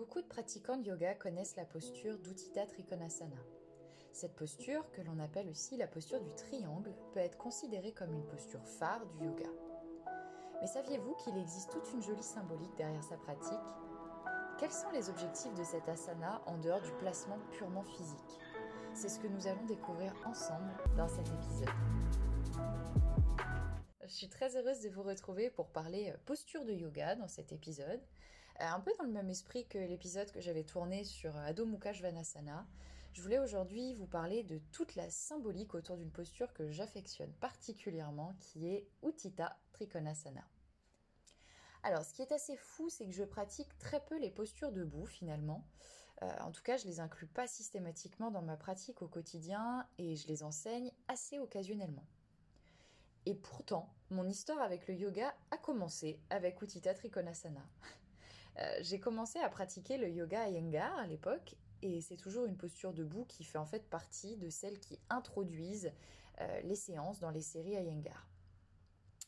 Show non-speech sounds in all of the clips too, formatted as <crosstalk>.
Beaucoup de pratiquants de yoga connaissent la posture d'Uttita Trikonasana. Cette posture, que l'on appelle aussi la posture du triangle, peut être considérée comme une posture phare du yoga. Mais saviez-vous qu'il existe toute une jolie symbolique derrière sa pratique? Quels sont les objectifs de cette asana en dehors du placement purement physique? C'est ce que nous allons découvrir ensemble dans cet épisode. Je suis très heureuse de vous retrouver pour parler posture de yoga dans cet épisode. Euh, un peu dans le même esprit que l'épisode que j'avais tourné sur Adho Mukha je voulais aujourd'hui vous parler de toute la symbolique autour d'une posture que j'affectionne particulièrement, qui est Uttita Trikonasana. Alors, ce qui est assez fou, c'est que je pratique très peu les postures debout finalement. Euh, en tout cas, je les inclus pas systématiquement dans ma pratique au quotidien et je les enseigne assez occasionnellement. Et pourtant, mon histoire avec le yoga a commencé avec Uttita Trikonasana. Euh, j'ai commencé à pratiquer le yoga Iyengar à l'époque et c'est toujours une posture debout qui fait en fait partie de celles qui introduisent euh, les séances dans les séries Iyengar.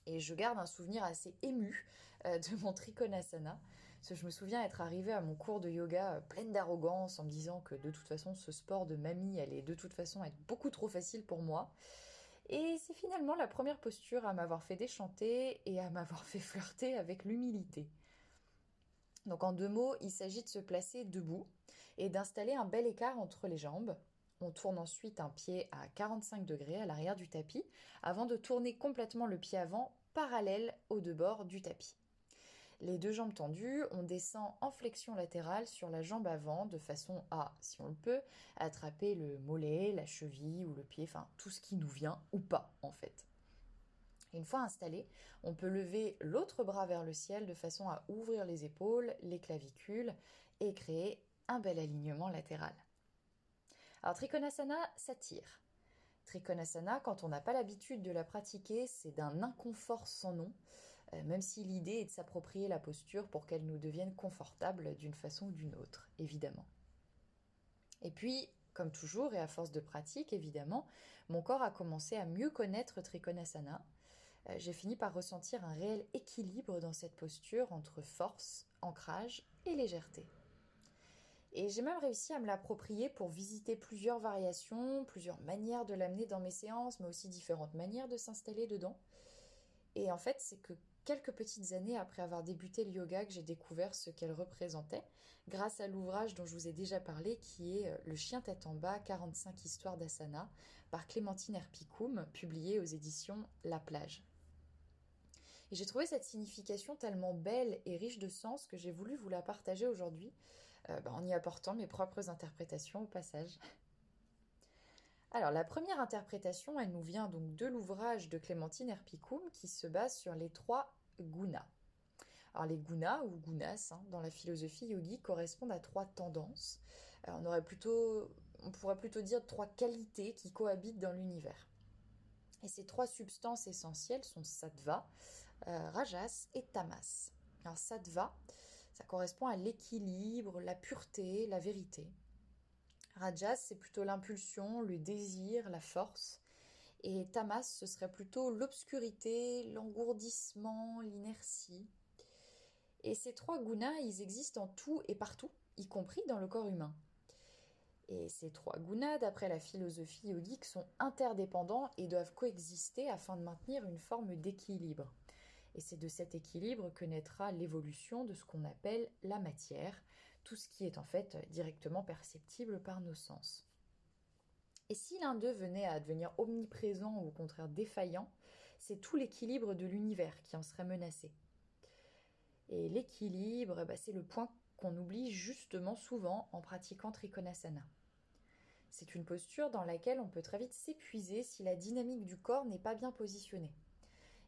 Et je garde un souvenir assez ému euh, <laughs> de mon Trikonasana. Je me souviens être arrivée à mon cours de yoga pleine d'arrogance en me disant que de toute façon ce sport de mamie allait de toute façon être beaucoup trop facile pour moi. Et c'est finalement la première posture à m'avoir fait déchanter et à m'avoir <laughs> fait flirter avec l'humilité. Donc en deux mots, il s'agit de se placer debout et d'installer un bel écart entre les jambes. On tourne ensuite un pied à 45 degrés à l'arrière du tapis avant de tourner complètement le pied avant parallèle aux deux bords du tapis. Les deux jambes tendues, on descend en flexion latérale sur la jambe avant de façon à, si on le peut, attraper le mollet, la cheville ou le pied, enfin tout ce qui nous vient ou pas en fait. Une fois installé, on peut lever l'autre bras vers le ciel de façon à ouvrir les épaules, les clavicules et créer un bel alignement latéral. Alors Trikonasana s'attire. Trikonasana, quand on n'a pas l'habitude de la pratiquer, c'est d'un inconfort sans nom, euh, même si l'idée est de s'approprier la posture pour qu'elle nous devienne confortable d'une façon ou d'une autre, évidemment. Et puis, comme toujours, et à force de pratique, évidemment, mon corps a commencé à mieux connaître Trikonasana. Euh, j'ai fini par ressentir un réel équilibre dans cette posture entre force, ancrage et légèreté. Et j'ai même réussi à me l'approprier pour visiter plusieurs variations, plusieurs manières de l'amener dans mes séances, mais aussi différentes manières de s'installer dedans. Et en fait, c'est que quelques petites années après avoir débuté le yoga que j'ai découvert ce qu'elle représentait, grâce à l'ouvrage dont je vous ai déjà parlé, qui est euh, Le chien tête en bas, 45 histoires d'asana, par Clémentine Herpicoum, publié aux éditions La Plage. Et j'ai trouvé cette signification tellement belle et riche de sens que j'ai voulu vous la partager aujourd'hui, euh, bah, en y apportant mes propres interprétations au passage. Alors la première interprétation, elle nous vient donc de l'ouvrage de Clémentine Herpicoum qui se base sur les trois gunas. Alors les gunas ou gunas hein, dans la philosophie yogi correspondent à trois tendances. Euh, on aurait plutôt, on pourrait plutôt dire trois qualités qui cohabitent dans l'univers. Et ces trois substances essentielles sont sattva, euh, rajas et tamas. Alors sattva, ça correspond à l'équilibre, la pureté, la vérité. Rajas, c'est plutôt l'impulsion, le désir, la force. Et tamas, ce serait plutôt l'obscurité, l'engourdissement, l'inertie. Et ces trois gunas, ils existent en tout et partout, y compris dans le corps humain. Et ces trois gunas, d'après la philosophie yogique, sont interdépendants et doivent coexister afin de maintenir une forme d'équilibre. Et c'est de cet équilibre que naîtra l'évolution de ce qu'on appelle la matière, tout ce qui est en fait directement perceptible par nos sens. Et si l'un d'eux venait à devenir omniprésent ou au contraire défaillant, c'est tout l'équilibre de l'univers qui en serait menacé. Et l'équilibre, bah, c'est le point qu'on oublie justement souvent en pratiquant Trikonasana. C'est une posture dans laquelle on peut très vite s'épuiser si la dynamique du corps n'est pas bien positionnée.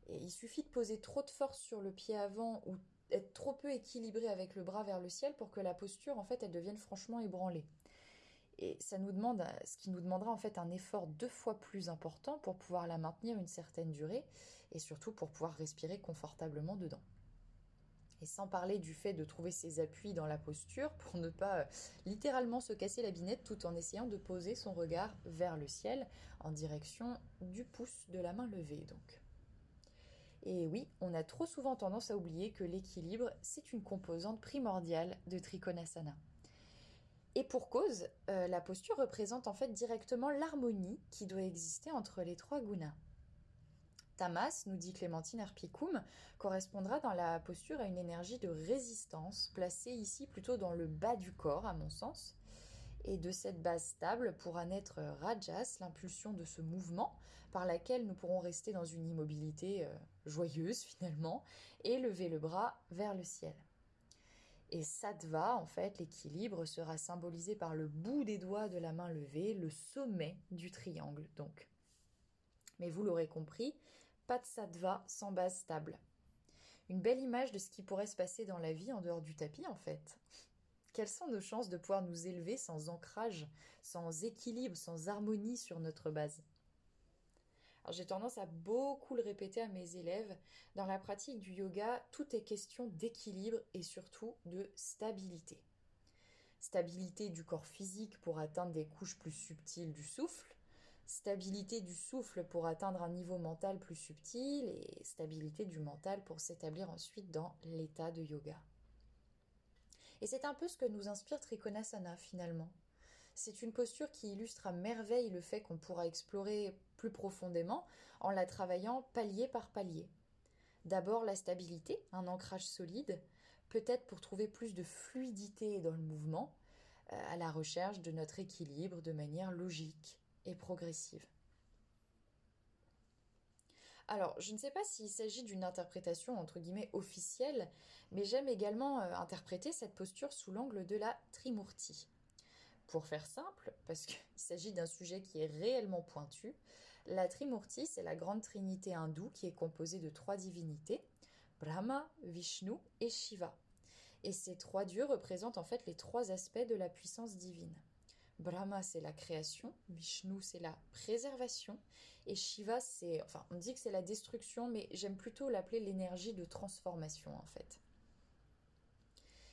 Et il suffit de poser trop de force sur le pied avant ou être trop peu équilibré avec le bras vers le ciel pour que la posture en fait elle devienne franchement ébranlée. Et ça nous demande, ce qui nous demandera en fait un effort deux fois plus important pour pouvoir la maintenir une certaine durée et surtout pour pouvoir respirer confortablement dedans. Et sans parler du fait de trouver ses appuis dans la posture pour ne pas euh, littéralement se casser la binette tout en essayant de poser son regard vers le ciel en direction du pouce de la main levée donc. Et oui, on a trop souvent tendance à oublier que l'équilibre, c'est une composante primordiale de Trikonasana. Et pour cause, euh, la posture représente en fait directement l'harmonie qui doit exister entre les trois gunas. Tamas, nous dit Clémentine Arpicum, correspondra dans la posture à une énergie de résistance, placée ici plutôt dans le bas du corps, à mon sens. Et de cette base stable pourra naître Rajas, l'impulsion de ce mouvement, par laquelle nous pourrons rester dans une immobilité euh, joyeuse finalement, et lever le bras vers le ciel. Et Sattva, en fait, l'équilibre sera symbolisé par le bout des doigts de la main levée, le sommet du triangle donc. Mais vous l'aurez compris, pas de Sattva sans base stable. Une belle image de ce qui pourrait se passer dans la vie en dehors du tapis en fait. Quelles sont nos chances de pouvoir nous élever sans ancrage, sans équilibre, sans harmonie sur notre base? J'ai tendance à beaucoup le répéter à mes élèves. Dans la pratique du yoga, tout est question d'équilibre et surtout de stabilité. Stabilité du corps physique pour atteindre des couches plus subtiles du souffle, stabilité du souffle pour atteindre un niveau mental plus subtil et stabilité du mental pour s'établir ensuite dans l'état de yoga. Et c'est un peu ce que nous inspire Trikonasana finalement. C'est une posture qui illustre à merveille le fait qu'on pourra explorer plus profondément en la travaillant palier par palier. D'abord la stabilité, un ancrage solide, peut-être pour trouver plus de fluidité dans le mouvement, euh, à la recherche de notre équilibre de manière logique et progressive. Alors, je ne sais pas s'il s'agit d'une interprétation entre guillemets officielle, mais j'aime également euh, interpréter cette posture sous l'angle de la Trimurti. Pour faire simple, parce qu'il <laughs> s'agit d'un sujet qui est réellement pointu, la Trimurti, c'est la grande trinité hindoue qui est composée de trois divinités, Brahma, Vishnu et Shiva. Et ces trois dieux représentent en fait les trois aspects de la puissance divine. Brahma, c'est la création, Vishnu, c'est la préservation, et Shiva, c'est, enfin, on dit que c'est la destruction, mais j'aime plutôt l'appeler l'énergie de transformation, en fait.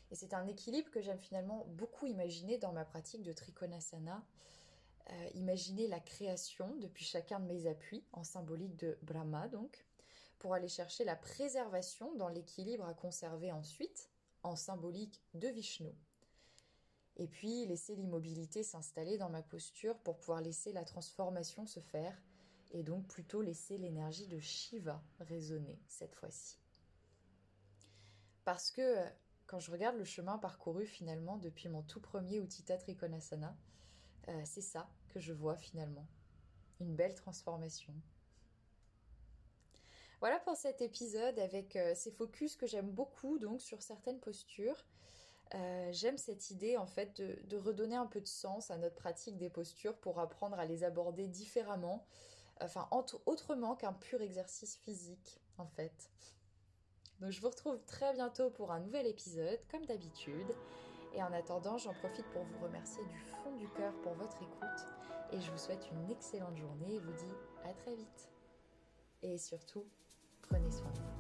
Et c'est un équilibre que j'aime finalement beaucoup imaginer dans ma pratique de Trikonasana. Euh, imaginer la création depuis chacun de mes appuis, en symbolique de Brahma donc, pour aller chercher la préservation dans l'équilibre à conserver ensuite, en symbolique de Vishnu. Et puis laisser l'immobilité s'installer dans ma posture pour pouvoir laisser la transformation se faire, et donc plutôt laisser l'énergie de Shiva résonner cette fois-ci. Parce que quand je regarde le chemin parcouru finalement depuis mon tout premier Uttita Trikonasana, euh, c'est ça que je vois finalement. Une belle transformation. Voilà pour cet épisode avec euh, ces focus que j'aime beaucoup donc sur certaines postures. Euh, j'aime cette idée en fait de, redonner un peu de sens à notre pratique des postures pour apprendre à les aborder différemment, enfin autrement qu'un pur exercice physique en fait. Donc je vous retrouve très bientôt pour un nouvel épisode, comme d'habitude. Et en attendant, j'en profite pour vous remercier du fond du cœur pour votre écoute. Et je vous souhaite une excellente journée et vous dis à très vite. Et surtout, prenez soin de vous.